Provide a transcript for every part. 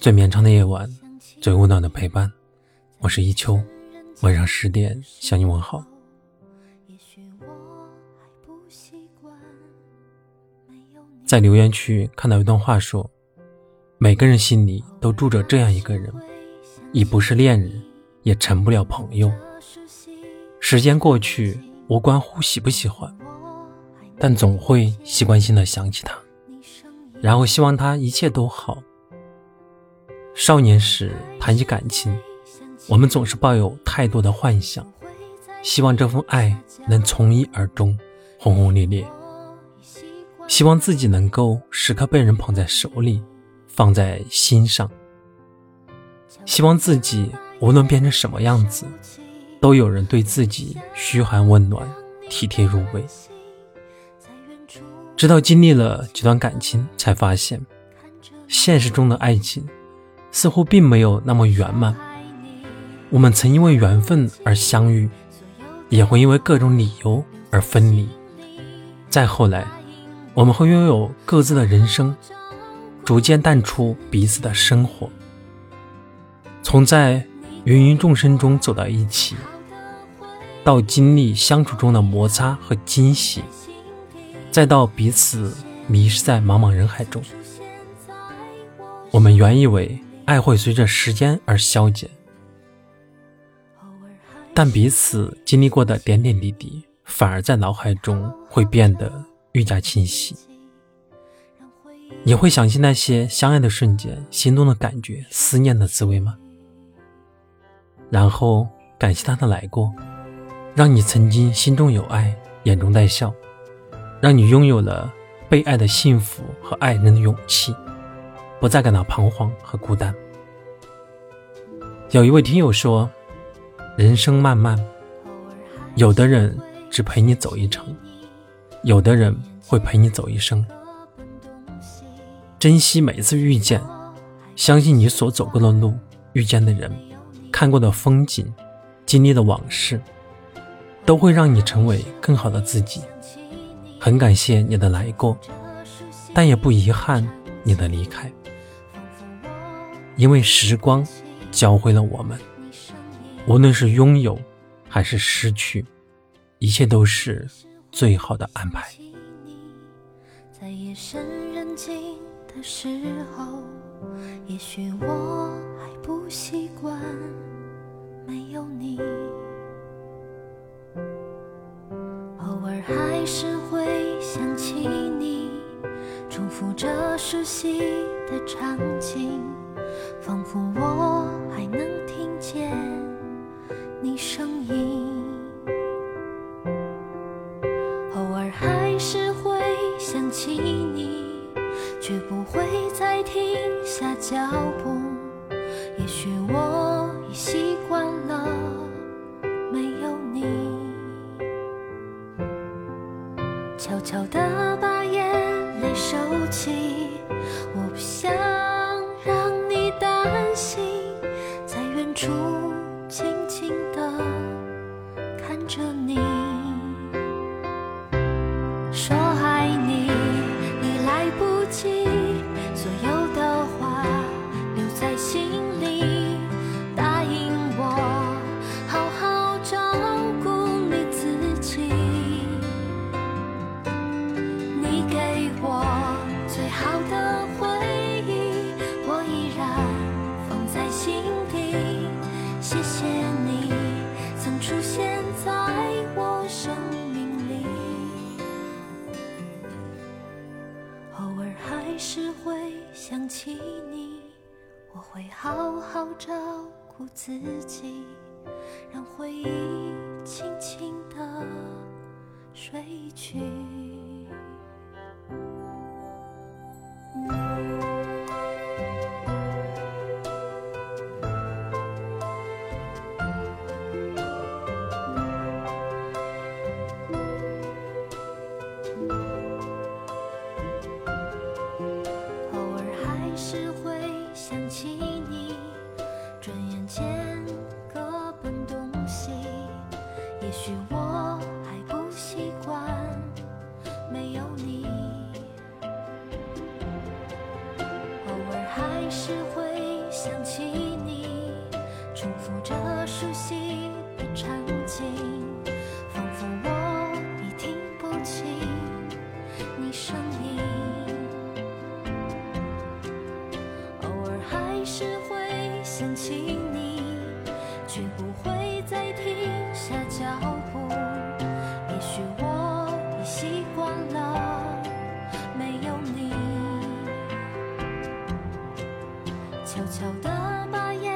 最绵长的夜晚，最温暖的陪伴。我是一秋，晚上十点向你问好。在留言区看到一段话说：“每个人心里都住着这样一个人，已不是恋人，也成不了朋友。时间过去，无关乎喜不喜欢，但总会习惯性的想起他，然后希望他一切都好。”少年时谈起感情，我们总是抱有太多的幻想，希望这份爱能从一而终，轰轰烈烈。希望自己能够时刻被人捧在手里，放在心上。希望自己无论变成什么样子，都有人对自己嘘寒问暖，体贴入微。直到经历了几段感情，才发现现实中的爱情。似乎并没有那么圆满。我们曾因为缘分而相遇，也会因为各种理由而分离。再后来，我们会拥有各自的人生，逐渐淡出彼此的生活。从在芸芸众生中走到一起，到经历相处中的摩擦和惊喜，再到彼此迷失在茫茫人海中，我们原以为。爱会随着时间而消减，但彼此经历过的点点滴滴，反而在脑海中会变得愈加清晰。你会想起那些相爱的瞬间、心动的感觉、思念的滋味吗？然后感谢他的来过，让你曾经心中有爱，眼中带笑，让你拥有了被爱的幸福和爱人的勇气。不再感到彷徨和孤单。有一位听友说：“人生漫漫，有的人只陪你走一程，有的人会陪你走一生。珍惜每一次遇见，相信你所走过的路、遇见的人、看过的风景、经历的往事，都会让你成为更好的自己。很感谢你的来过，但也不遗憾你的离开。”因为时光教会了我们，无论是拥有还是失去，一切都是最好的安排。在夜深人静的时候，也许我还不习惯没有你，偶尔还是会想起你，重复着熟悉的场景。仿佛我还能听见你声音，偶尔还是会想起你，却不会再停下脚步。也许我已习惯了没有你，悄悄地把眼泪收起，我不想。树静静地看着你，说：‘爱你已来不及’。会好好照顾自己，让回忆轻轻地睡去。重复着熟悉的场景，仿佛我已听不清你声音。偶尔还是会想起你，却不会再停下脚步。也许我已习惯了没有你。悄悄地把眼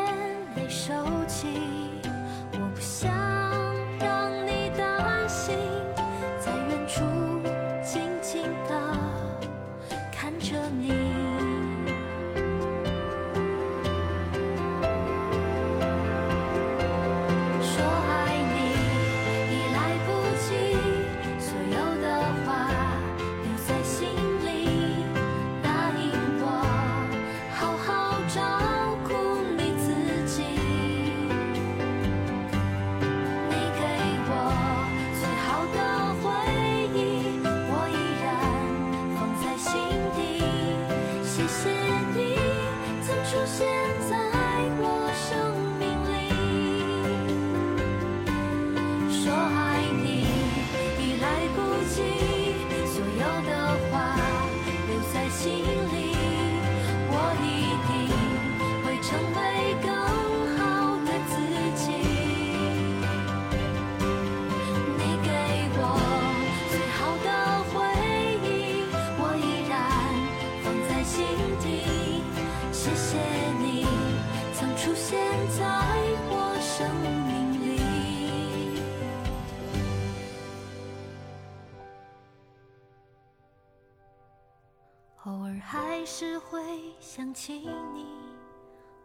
偶尔还是会想起你，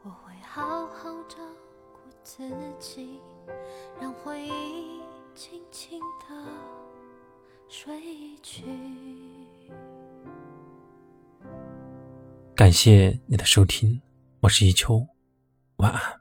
我会好好照顾自己，让回忆轻轻地睡去。感谢你的收听，我是一秋，晚安。